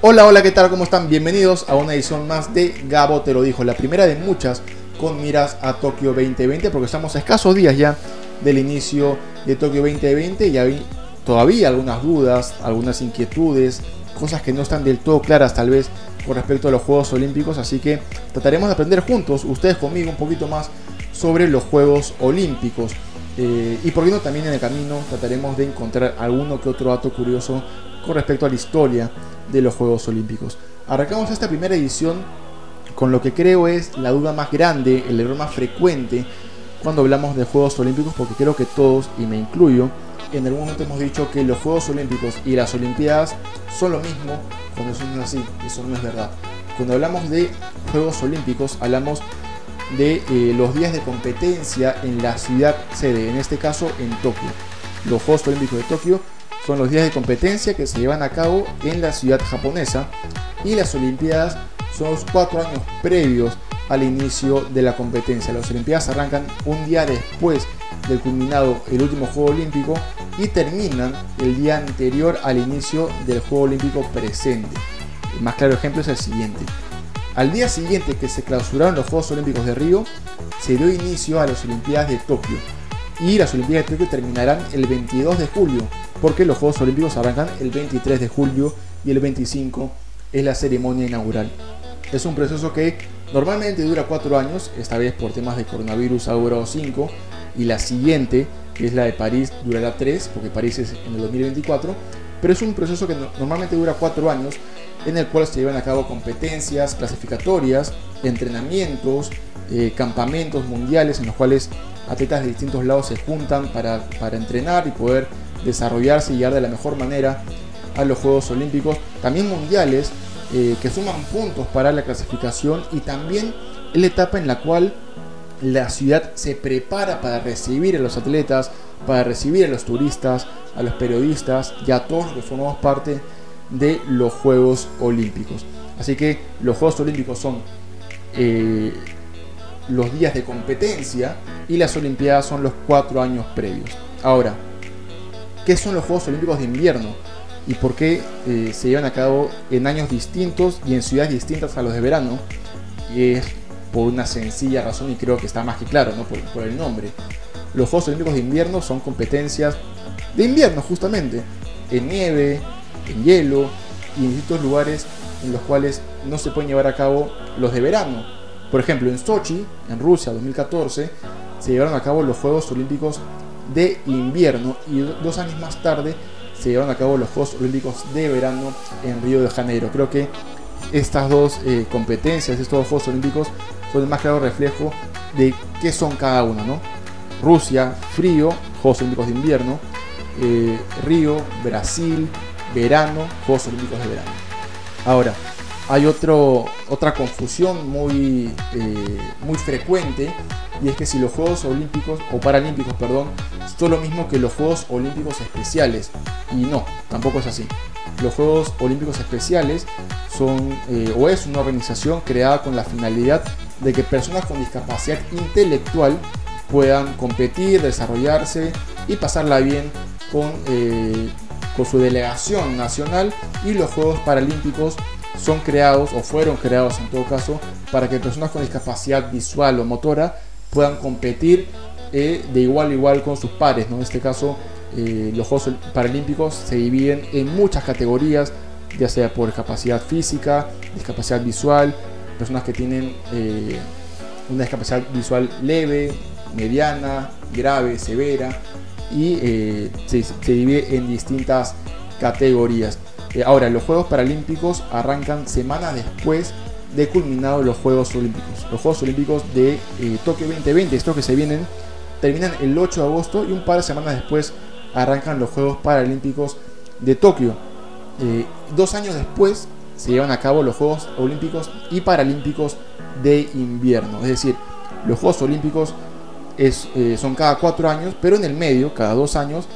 Hola, hola, ¿qué tal? ¿Cómo están? Bienvenidos a una edición más de Gabo Te lo dijo, la primera de muchas con miras a Tokio 2020, porque estamos a escasos días ya del inicio de Tokio 2020 y hay todavía algunas dudas, algunas inquietudes, cosas que no están del todo claras tal vez con respecto a los Juegos Olímpicos, así que trataremos de aprender juntos, ustedes conmigo, un poquito más sobre los Juegos Olímpicos. Eh, y por qué no también en el camino trataremos de encontrar alguno que otro dato curioso con respecto a la historia de los Juegos Olímpicos. Arrancamos esta primera edición con lo que creo es la duda más grande, el error más frecuente cuando hablamos de Juegos Olímpicos, porque creo que todos, y me incluyo, en algún momento hemos dicho que los Juegos Olímpicos y las Olimpiadas son lo mismo, cuando eso no es así, eso no es verdad. Cuando hablamos de Juegos Olímpicos, hablamos de eh, los días de competencia en la ciudad sede, en este caso en Tokio. Los Juegos Olímpicos de Tokio son los días de competencia que se llevan a cabo en la ciudad japonesa y las Olimpiadas son los cuatro años previos al inicio de la competencia. Las Olimpiadas arrancan un día después del culminado el último Juego Olímpico y terminan el día anterior al inicio del Juego Olímpico presente. El más claro ejemplo es el siguiente. Al día siguiente que se clausuraron los Juegos Olímpicos de Río, se dio inicio a las Olimpiadas de Tokio. Y las Olimpiadas de Tokio terminarán el 22 de julio, porque los Juegos Olímpicos arrancan el 23 de julio y el 25 es la ceremonia inaugural. Es un proceso que normalmente dura 4 años, esta vez por temas de coronavirus ha durado 5, y la siguiente, que es la de París, durará 3, porque París es en el 2024, pero es un proceso que normalmente dura 4 años en el cual se llevan a cabo competencias clasificatorias, entrenamientos, eh, campamentos mundiales en los cuales atletas de distintos lados se juntan para, entrenar y poder desarrollarse y llegar de la mejor manera a los Juegos Olímpicos, también mundiales, eh, que suman puntos para la clasificación y también la etapa en la cual la ciudad se prepara para recibir a los atletas, para recibir a los turistas, a los periodistas y a todos los que formamos parte de los Juegos Olímpicos. Así que los Juegos Olímpicos son eh, los días de competencia y las Olimpiadas son los cuatro años previos. Ahora, ¿qué son los Juegos Olímpicos de invierno? ¿Y por qué eh, se llevan a cabo en años distintos y en ciudades distintas a los de verano? Es por una sencilla razón y creo que está más que claro ¿no? por el nombre. Los Juegos Olímpicos de invierno son competencias de invierno justamente, en nieve, en hielo y en distintos lugares en los cuales no se pueden llevar a cabo los de verano. Por ejemplo, en Sochi, en Rusia 2014, se llevaron a cabo los Juegos Olímpicos de invierno y dos años más tarde se llevaron a cabo los Juegos Olímpicos de verano en Río de Janeiro. Creo que estas dos eh, competencias, estos dos Juegos Olímpicos, son el más claro reflejo de qué son cada uno. ¿no? Rusia, frío, Juegos Olímpicos de invierno, eh, Río, Brasil, verano, Juegos Olímpicos de verano. Ahora, hay otro, otra confusión muy, eh, muy frecuente y es que si los Juegos Olímpicos o Paralímpicos, perdón, son lo mismo que los Juegos Olímpicos Especiales. Y no, tampoco es así. Los Juegos Olímpicos Especiales son eh, o es una organización creada con la finalidad de que personas con discapacidad intelectual puedan competir, desarrollarse y pasarla bien con eh, con su delegación nacional y los Juegos Paralímpicos son creados o fueron creados en todo caso para que personas con discapacidad visual o motora puedan competir eh, de igual a igual con sus pares. ¿no? En este caso, eh, los Juegos Paralímpicos se dividen en muchas categorías, ya sea por capacidad física, discapacidad visual, personas que tienen una discapacidad visual leve, mediana, grave, severa, y eh, se, divide en distintas categorías. Eh, ahora, los Juegos Paralímpicos arrancan semanas después de culminados los Juegos Olímpicos. Los Juegos Olímpicos de eh, Tokio 2020, estos que se vienen, terminan el 8 de agosto y un par de semanas después arrancan los Juegos Paralímpicos de Tokio. dos años después se llevan a cabo los Juegos Olímpicos y Paralímpicos de invierno. Es decir, los Juegos Olímpicos eh, son cada cuatro años, pero en el medio, cada dos años,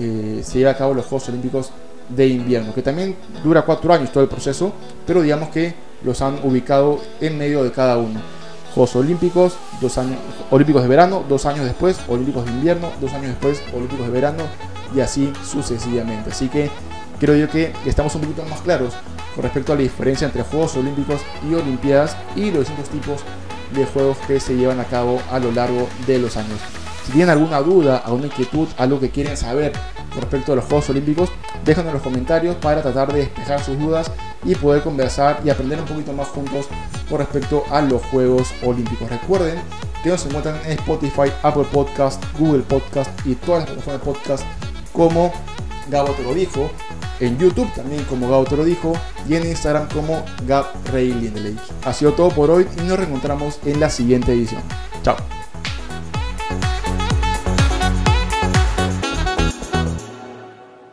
eh, se lleva a cabo los Juegos Olímpicos de invierno, que también dura cuatro años todo el proceso, pero digamos que los han ubicado en medio de cada uno. Juegos Olímpicos, dos años, Olímpicos de verano, dos años después, Olímpicos de invierno, dos años después, Olímpicos de verano y así sucesivamente. Así que creo yo que estamos un poquito más claros con respecto a la diferencia entre Juegos Olímpicos y Olimpiadas y los distintos tipos de juegos que se llevan a cabo a lo largo de los años. Si tienen alguna duda, alguna inquietud, algo que quieren saber respecto a los Juegos Olímpicos, déjenlo en los comentarios para tratar de despejar sus dudas y poder conversar y aprender un poquito más juntos con respecto a los Juegos Olímpicos. Recuerden que nos encuentran en Spotify, Apple Podcast, Google Podcast y todas las plataformas de podcast como Gabo te lo dijo, en YouTube también como Gabo lo dijo y en Instagram como Gab Ha sido todo por hoy y nos reencontramos en la siguiente edición. Chao.